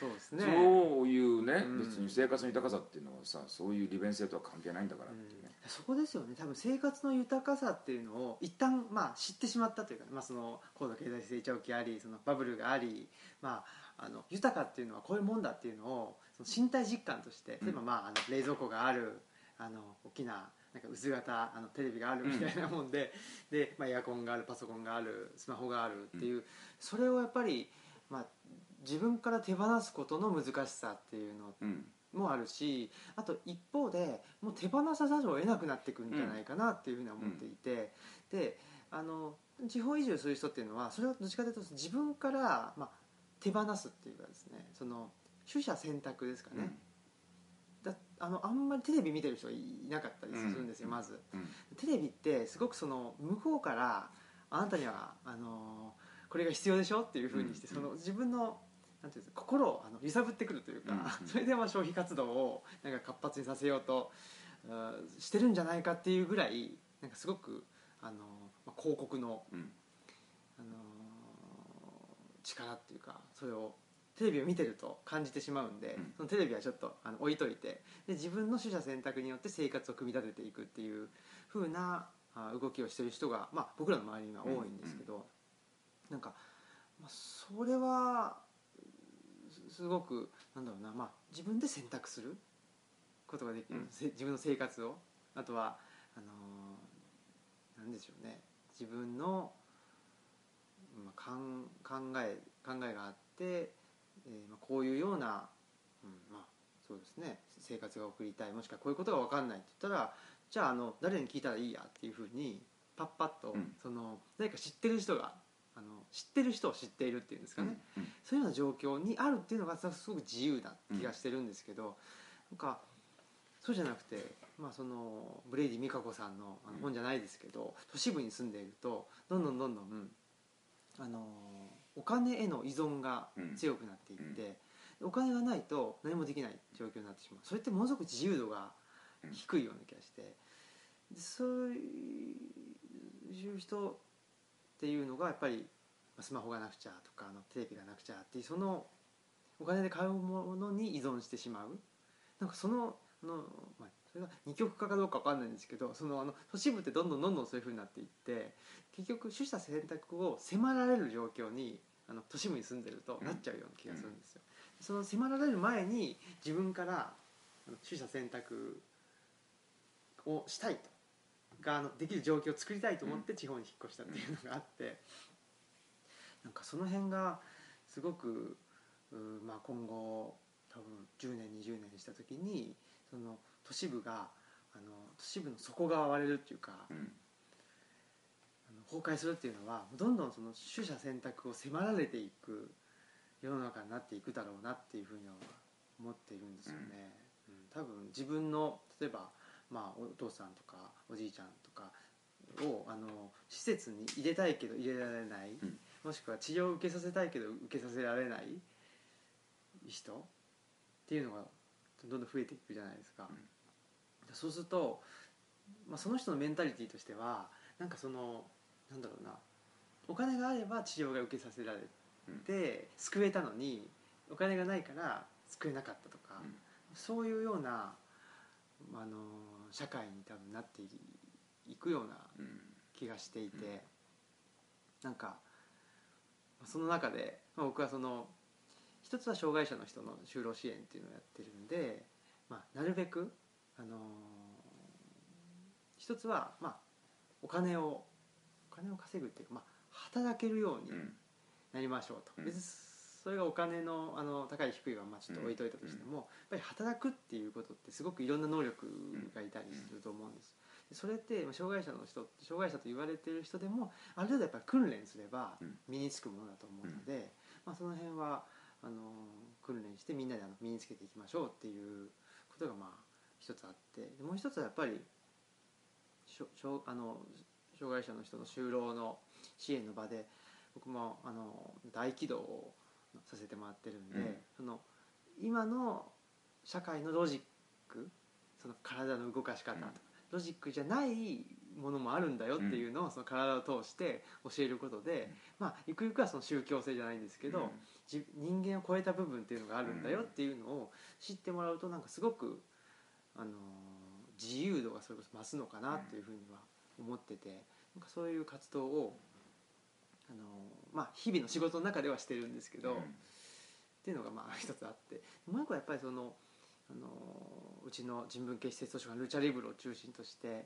そうですね。そういうね、うん。別に生活の豊かさっていうのはさそういう利便性とは関係ないんだからっていうね、そこですよね。多分生活の豊かさっていうのを一旦まあ知ってしまったというか、まあ、その高度経済成長期ありそのバブルがあり、まあ、あの豊かっていうのはこういうもんだっていうのをその身体実感として例えば、まあ、あの冷蔵庫があるあの大きななんか薄型あのテレビがあるみたいなもんで,、でまあ、エアコンがあるパソコンがあるスマホがあるっていう、それをやっぱり、まあ、自分から手放すことの難しさっていうのうん。もあるしあと一方でもう手放さざるを得なくなっていくんじゃないかなっていうふうには思っていて、であの地方移住する人っていうのはそれをどっちかというと自分から、まあ、手放すっていうかですねその取捨選択ですかね、だあのあんまりテレビ見てる人がいなかったりするんですよ、うん。まず。うん。テレビってすごくその向こうからあなたにはあのこれが必要でしょっていうふうにして、うん。その自分のなんていうんですか心をあの揺さぶってくるというか、うん。それでまあ消費活動をなんか活発にさせようとしてるんじゃないかっていうぐらいなんかすごくあの、まあ、広告の、うん。あの力っていうかそれをテレビを見てると感じてしまうんで、うん。そのテレビはちょっとあの置いといてで自分の取捨選択によって生活を組み立てていくっていう風なあ動きをしてる人が、まあ、僕らの周りには多いんですけど、なんか、まあ、それはすすごくなんだろうな、まあ、自分で選択することができる、うん。せ自分の生活を。あとはあのーなんでしょうね。自分の、まあ、考え考えがあって、えーまあ、こういうような、うんまあ、そうですね。生活が送りたい。もしくはこういうことが分かんないって言ったらじゃああの誰に聞いたらいいやっていうふうにパッパッと、うん。その誰か知ってる人があの知ってる人を知っているっていうんですかね、うんそういうような状況にあるっていうのがすごく自由な気がしてるんですけど、なんかそうじゃなくて、まあ、そのブレイディ・ミカコさんの本じゃないですけど、都市部に住んでいるとどんどんどんどん、あのお金への依存が強くなっていって、お金がないと何もできない状況になってしまう。それってものすごく自由度が低いような気がしてでそういう人っていうのがやっぱりまあスマホがなくちゃとかあのテレビがなくちゃっていうそのお金で買うものに依存してしまう。なんかそのあの、まあ、それが二極化かどうかわかんないんですけどそのあの都市部ってどんどんどんどんそういうふうになっていって結局取捨選択を迫られる状況にあの都市部に住んでるとなっちゃうような気がするんですよ。その迫られる前に自分から取捨選択をしたいと。があのできる状況を作りたいと思って地方に引っ越したっていうのがあって。なんかその辺がすごくまあ、今後多分10年20年した時にその都市部があの都市部の底が割れるっていうか、うん。崩壊するっていうのはどんどんその取捨選択を迫られていく世の中になっていくだろうなっていうふうには思っているんですよね、うん。多分自分の例えば、まあ、お父さんとかおじいちゃんとかをあの施設に入れたいけど入れられない、うん。もしくは治療を受けさせたいけど受けさせられない人っていうのがどんどん増えていくじゃないですか、そうすると、まあ、その人のメンタリティーとしてはなんかそのなんだろうなお金があれば治療が受けさせられて、救えたのにお金がないから救えなかったとか、うん。そういうようなあの社会に多分なっていいくようなうん。気がしていて、なんかその中で、まあ、僕はその、一つは障害者の人の就労支援っていうのをやってるんで、まあ、なるべく、あのー一つは、まあ、お金をお金を稼ぐっていうか、まあ、働けるようにうん。なりましょうと、うん。別にそれがお金のあの高い低いはまあちょっと置いといたとしても、やっぱり働くっていうことってすごくいろんな能力がいたりすると思うんです、でそれってまあ障害者の人障害者と言われてる人でもある程度やっぱり訓練すればうん。身につくものだと思うので、まあ、その辺はあの訓練してみんなであの身につけていきましょうっていうことがまあ一つあってでもう一つはやっぱりしょしょあの障害者の人の就労の支援の場で僕もあの大起動をさせてもらってるんで、うん。その今の社会のロジックその体の動かし方とか、うん。ロジックじゃないものもあるんだよっていうのをその体を通して教えることで、まあゆくゆくはその宗教性じゃないんですけど、人間を超えた部分っていうのがあるんだよっていうのを知ってもらうとなんかすごく、あのー自由度がそれこそ増すのかなっていうふうには思っててなんかそういう活動を、あのーまあ、日々の仕事の中ではしてるんですけど、っていうのがまあ一つあってもう一個はやっぱりその、あのーうちの人文系施設図書館ルチャリブロを中心として、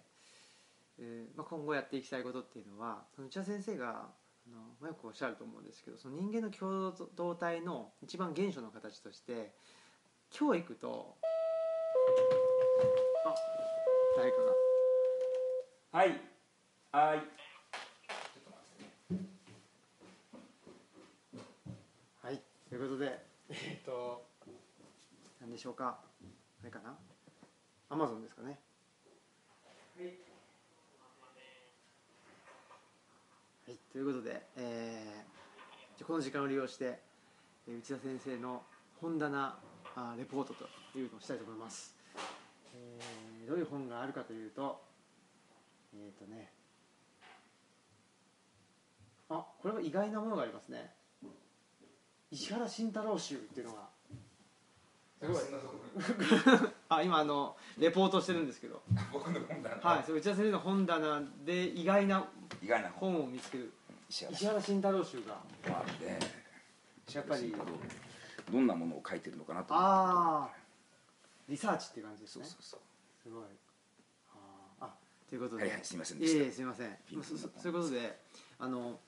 えーまあ、今後やっていきたいことっていうのはその内田先生があのまあよくおっしゃると思うんですけどその人間の共同体の一番原初の形として教育とあ誰かが。はい。はい。はい。ということでえっ、と。何でしょうか。あれかな。アマゾンですかね。はい、ということで、えーじゃあこの時間を利用してえー内田先生の本棚あーレポートというのをしたいと思います、えーどういう本があるかというとえっ、とねあこれは意外なものがありますね。石原慎太郎集っていうのが。すごい。あ今あのレポートしてるんですけど。僕の本棚。はいそれ内田先生の本棚で意外な意外な本。本を見つける。石原慎太郎。集が。まあね。やっぱり。どんなものを書いてるのかなとああリサーチっていう感じですね。そうそうそうすごい。あということで、はいはいすいませんでした。いえいえすいません。そういうことであの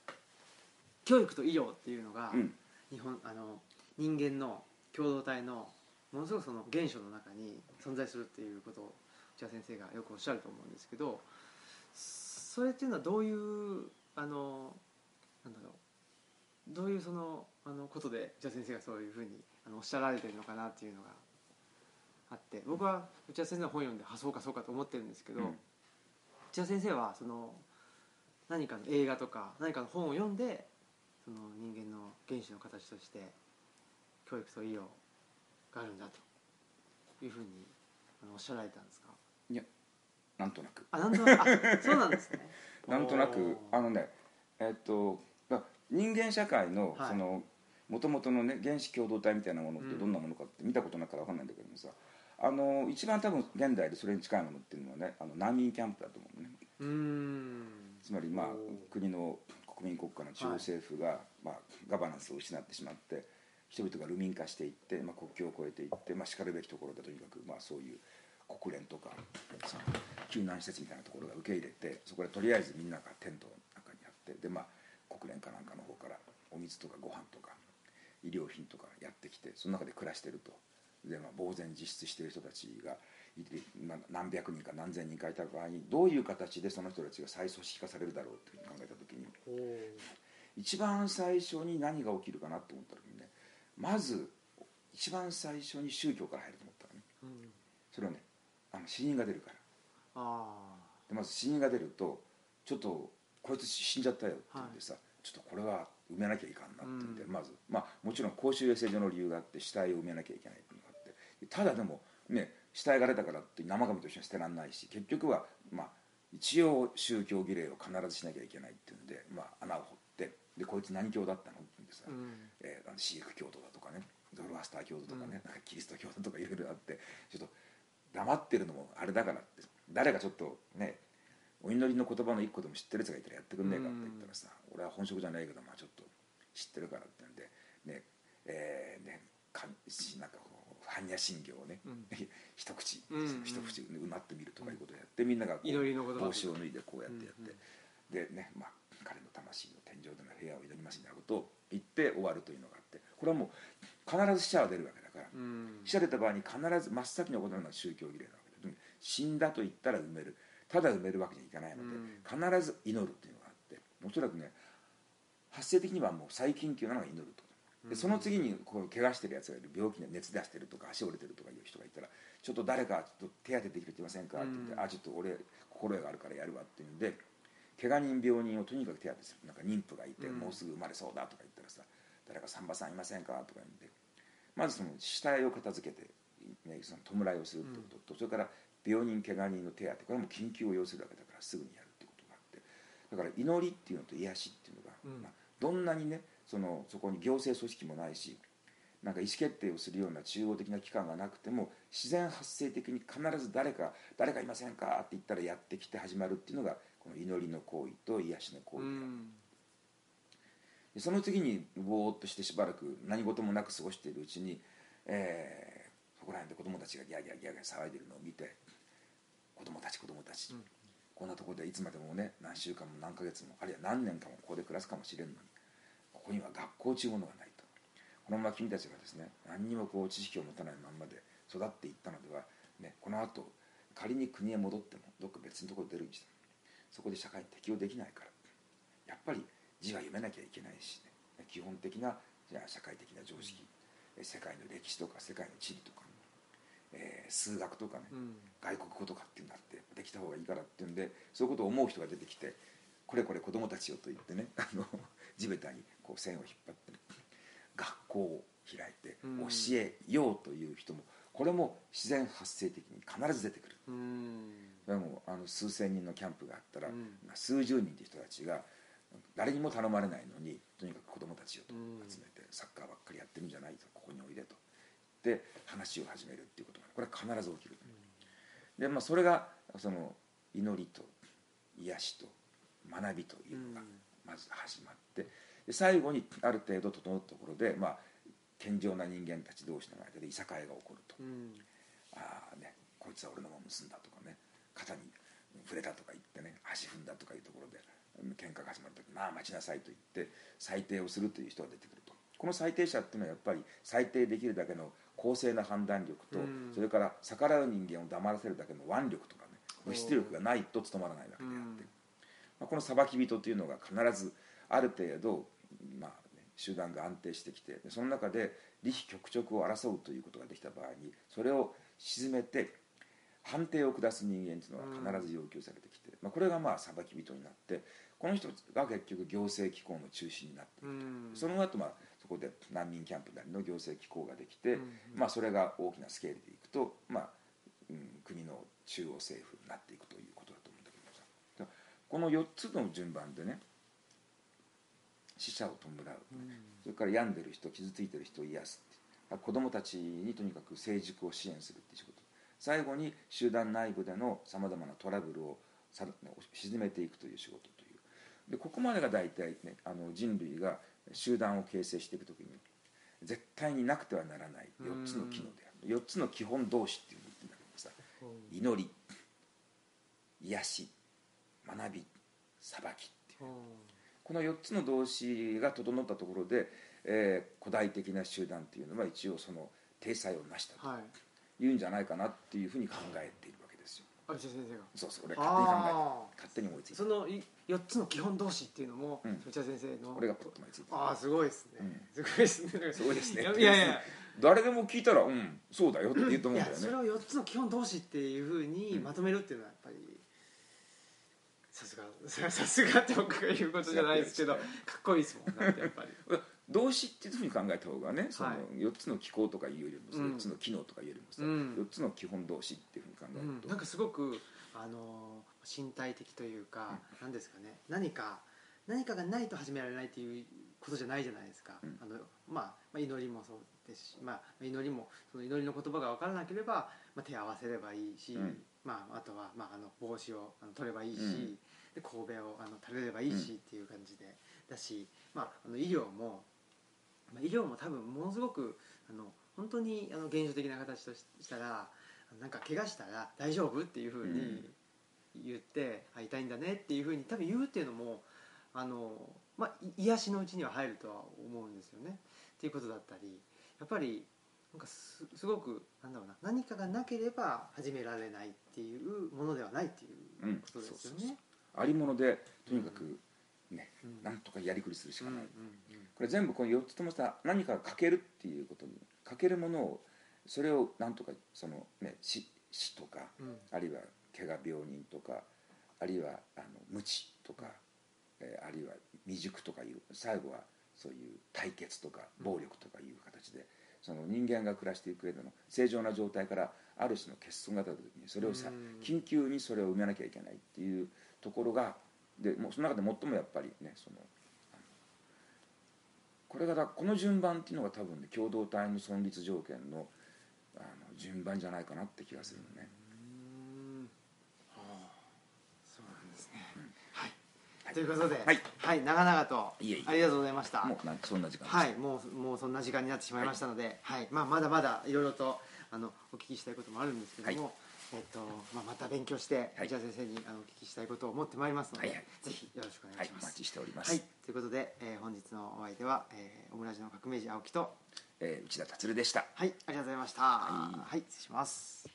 教育と医療っていうのが、うん。日本あの人間の共同体のものすごくその原初の中に存在するっていうことを内田先生がよくおっしゃると思うんですけどそれっていうのはどういうあのなんだろう。どういうそのあのことで内田先生がそういうふうにあのおっしゃられてるのかなっていうのがあって僕は内田先生の本読んであそうかそうかと思ってるんですけど、うん。内田先生はその何かの映画とか何かの本を読んでその人間の原始の形として教育と医療があるんだというふうにあのおっしゃられたんですか？いやなんとなく。あなんとなくあそうなんですね。なんとなくあのねえっとだ人間社会のはい。そのもともとのね原始共同体みたいなものっうんてどんなものかって見たことないから分かんないんだけどもさあの一番多分現代でそれに近いものっていうのはねあの難民キャンプだと思うね。つまりまあ国の国民国家の中央政府が、まあ、ガバナンスを失ってしまって人々が流民化していって、まあ、国境を越えていって、まあ、しかるべきところでとにかく、まあ、そういう国連とかその救難施設みたいなところが受け入れてそこでとりあえずみんながテントの中にあってで、まあ、国連かなんかの方からお水とかご飯とか医療品とかやってきてその中で暮らしてるとで、まあ、呆然自失している人たちがいて、まあ、何百人か何千人かいた場合にどういう形でその人たちが再組織化されるだろうっていうふうに考えた時に一番最初に何が起きるかなと思った時にねまず一番最初に宗教から入ると思ったのね。うん。それはねあの死人が出るから。あでまず死人が出るとちょっとこいつ死んじゃったよって言ってさ、ちょっとこれは埋めなきゃいかんなって言って、うん。まず、まあ、もちろん公衆衛生上の理由があって死体を埋めなきゃいけないただでもね死体が出たからって生ゴミと一緒に捨てらんないし結局はまあ一応宗教儀礼を必ずしなきゃいけないっていうんで、まあ、穴を掘ってでこいつ何教だったのって言うんえーシーク教徒だとかねゾロアスター教徒とかね、なんかキリスト教徒とかいろいろあってちょっと黙ってるのもあれだからって誰がちょっとねお祈りの言葉の一個でも知ってるやつがいたらやってくんねえかって言ったらさ、俺は本職じゃないけどまあちょっと知ってるからってんで、ねえーね、かなんか般若心経をね、うん。一口、うんうん。一口うまってみるとかいうことをやってみんながこう祈りの言葉帽子を脱いでこうやってやって、でね、まあ、彼の魂の天井での部屋を祈りますみたいなことを言って終わるというのがあって。これはもう必ず死者は出るわけだから、うん。死者出た場合に必ず真っ先に行うのが宗教儀礼なわけで死んだと言ったら埋める。ただ埋めるわけにはいかないので、うん。必ず祈るというのがあって。おそらくね発生的にはもう最緊急なのが祈るとでその次にこう怪我してるやつがいる病気で熱出してるとか足折れてるとかいう人がいたらちょっと誰かちょっと手当てできる人いませんか？って言って、うんあちょっと俺心得があるからやるわっていうんで怪我人病人をとにかく手当てする。なんか妊婦がいて、うん。もうすぐ生まれそうだとか言ったらさ誰か産婆さんいませんか？とか言って。まずその死体を片付けて、ね、その弔いをするってこと。と、それから病人怪我人の手当て。これも緊急を要するわけだからすぐにやるってことがあって。だから祈りっていうのと癒しっていうのが、うん。まあ、どんなにねそのそこに行政組織もないしなんか意思決定をするような中央的な機関がなくても自然発生的に必ず誰か誰かいませんか？って言ったらやってきて始まるっていうのがこの祈りの行為と癒しの行為である。うん。でその次にぼーっとしてしばらく何事もなく過ごしているうちに、えーそこら辺で子供たちがギャーギャーギャーギャー騒いでるのを見て子供たち子供たち、うん。こんなところでいつまでもね何週間も何ヶ月もあるいは何年かもここで暮らすかもしれんのにここには学校というものがないと。このまま君たちがですね何にもこう知識を持たないまんまで育っていったのでは、ね、このあと仮に国へ戻ってもどっか別のところ出るにしてもそこで社会に適応できないからやっぱり字は読めなきゃいけないし、ね、基本的なじゃあ社会的な常識、え世界の歴史とか世界の地理とか、えー数学とかね、うん。外国語とかっていうんだってできた方がいいからっていうんでそういうことを思う人が出てきてこれこれ子供たちよと言ってね あの地べたにこう線を引っ張って、ね、学校を開いてうん。教えようという人もこれも自然発生的に必ず出てくる。うん。でもあの数千人のキャンプがあったら、うん。まあ数十人という人たちが誰にも頼まれないのにとにかく子供たちをとうん集めて、サッカーばっかりやってるんじゃないとここにおいでと。で話を始めるっていうことがこれは必ず起きる、で、まあ、それがその祈りと癒しと学びというのがまず始まってで最後にある程度整ったところで、まあ、健常な人間たち同士の間でいさかいが起こると。うん。ああねこいつは俺のもの盗んだとかね肩に触れたとか言ってね足踏んだとかいうところでうん喧嘩が始まる時まあ待ちなさいと言って裁定をするという人が出てくると。この裁定者っていうのはやっぱり裁定できるだけの公正な判断力と、うん。それから逆らう人間を黙らせるだけの腕力とかね物質力がないと務まらないわけであって、うんまあ、この裁き人というのが必ずある程度、まあね、集団が安定してきてでその中で利比局直を争うということができた場合にそれを鎮めて判定を下す人間というのは必ず要求されてきて、まあ、これがまあ裁き人になってこの人が結局行政機構の中心になっていくうん。その後まあそこで難民キャンプなりの行政機構ができて、うん。まあ、それが大きなスケールでいくと、まあうん、国の中央政府になっていくということだと思うんだけどさこの4つの順番でね死者を弔う、それから病んでる人傷ついてる人を癒す子供たちにとにかく成熟を支援するっていう仕事。最後に集団内部でのさまざまなトラブルをさ沈めていくという仕事という。でここまでが大体ねあの人類が集団を形成していく時に絶対になくてはならない4つの機能である。4つの基本同士っていうのを言ってんだけどさ祈り癒し学び裁きっていう。この4つの動詞が整ったところで、えー古代的な集団っていうのは一応その体裁を成したとはい。いうんじゃないかなっていうふうに考えているわけですよ。先生が。そうそう俺勝手に考えあた勝手に思いついたそのい4つの基本同士っていうのもうん。先生の。俺がポッと思いついたああすごいですね。うん。すごいですね。すごいですね。いやいやいや。誰でも聞いたらうんそうだよって言うと思いうんだよね。やそれを4つの基本同士っていうふうにまとめるっていうのはやっぱりさすが。さ さすがって僕が言うことじゃないですけどかっこいいですもんだってやっぱり。動詞っていうふうに考えた方がねそのはい4つの機構とかいうよりもさ、うん。4つの機能とかいうよりもさ、うん。4つの基本動詞っていうふうに考えると、うん。なんかすごくあの身体的というか何ですかね。何か何かがないと始められないっていうことじゃないじゃないですか、うん。あのまあ、まあ祈りもそうですし、まあ、祈りもその祈りの言葉が分からなければ、まあ、手を合わせればいいし、うん。まあ、あとは、まあ、あの帽子をあの取ればいいし、うんで神戸をあの垂れればいいしっていう感じでだし、まあ、あの医療もまあ、医療も多分ものすごくあの本当にあの現象的な形とししたらなんか怪我したら大丈夫っていうふうに言って、あ痛いんだねっていうふうに多分言うっていうのもあの、まあ、い癒しのうちには入るとは思うんですよね。っていうことだったりやっぱりなんかすすごくなんだろうな何かがなければ始められないっていうものではないっていうことですようんそうそうね。ありものでとにかくね、うん。なんとかやりくりするしかない、うんうんこれ全部この4つともさ何かかけるっていうことにかけるものをそれをなんとかその、ね、死死とか、うん。あるいは怪我病人とかあるいはあの無知とか、えーあるいは未熟とかいう最後はそういう対決とか暴力とかいう形で、その人間が暮らしていく上での正常な状態からある種の欠損が出た時にそれをさ、うん。緊急にそれを埋めなきゃいけないっていうところがでもうその中で最もやっぱりねそのこれがだこの順番っていうのが多分ね共同体の存立条件のあの順番じゃないかなって気がするのね。うん。はあ。そうなんですね、はい、ということで、はい。長々とありがとうございました。もうなんそんな時間はいもうもうそんな時間になってしまいましたので、はい。まあ、まだまだいろいろとあのお聞きしたいこともあるんですけども、はいえっとまあ、また勉強してはい内田先生にあのお聞きしたいことを思ってまいりますので、はいはいぜひよろしくおはい願いします。お待ちしております、はい、ということで、えー本日のお相手は、えー、オムラジの革命児青木とえー内田達でしたはいありがとうございました。はいはい、失礼します。